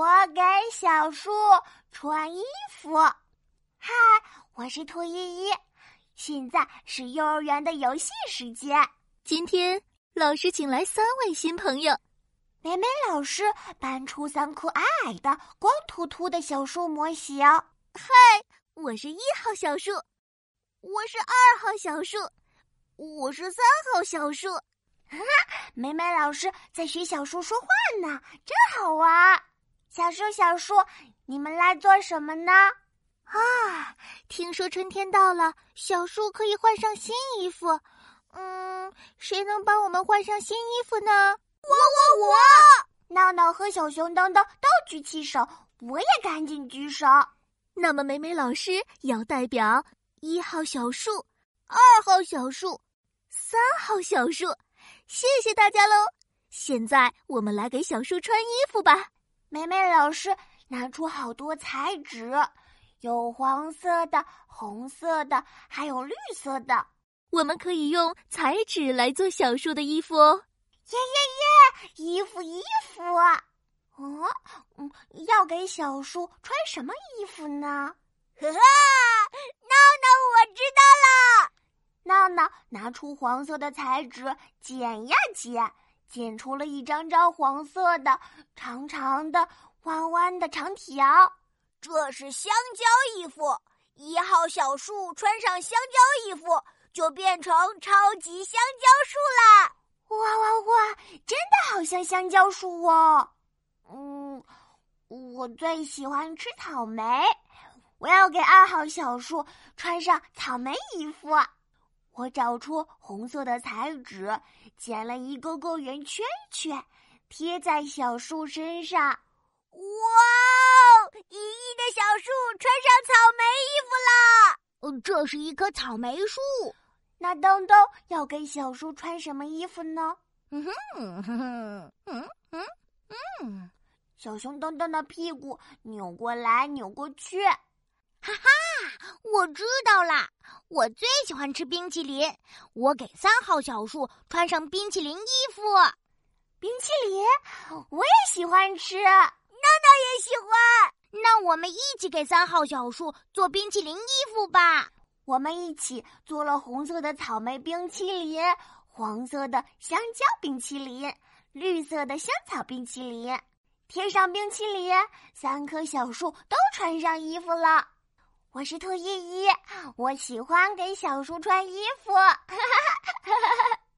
我给小树穿衣服。嗨，我是兔依依，现在是幼儿园的游戏时间。今天老师请来三位新朋友。美美老师搬出三棵矮矮的、光秃秃的小树模型。嗨，我是一号小树，我是二号小树，我是三号小树。哈哈，美美老师在学小树说话呢，真好玩。小树，小树，你们来做什么呢？啊，听说春天到了，小树可以换上新衣服。嗯，谁能帮我们换上新衣服呢？我我我！闹闹和小熊当当都举起手，我也赶紧举手。那么美美老师要代表一号小树、二号小树、三号小树，谢谢大家喽！现在我们来给小树穿衣服吧。梅梅老师拿出好多彩纸，有黄色的、红色的，还有绿色的。我们可以用彩纸来做小树的衣服哦。耶耶耶！衣服衣服，哦，嗯，要给小树穿什么衣服呢？呵呵，闹闹，我知道了。闹闹拿出黄色的彩纸，剪呀剪，剪出了一张张黄色的、长长的、弯弯的长条。这是香蕉衣服，一号小树穿上香蕉衣服，就变成超级香蕉树啦。哇哇哇！真的好像香蕉树哦。嗯，我最喜欢吃草莓，我要给二号小树穿上草莓衣服。我找出红色的彩纸，剪了一个个圆圈圈，贴在小树身上。哇！一亿的小树穿上草莓衣服了！嗯，这是一棵草莓树。那东东要给小树穿什么衣服呢？嗯哼，嗯哼，嗯嗯嗯，小熊东东的屁股扭过来扭过去。哈哈，我知道啦！我最喜欢吃冰淇淋，我给三号小树穿上冰淇淋衣服。冰淇淋，我也喜欢吃，闹闹也喜欢。那我们一起给三号小树做冰淇淋衣服吧。我们一起做了红色的草莓冰淇淋、黄色的香蕉冰淇淋、绿色的香草冰淇淋，贴上冰淇淋，三棵小树都穿上衣服了。我是兔依依，我喜欢给小树穿衣服。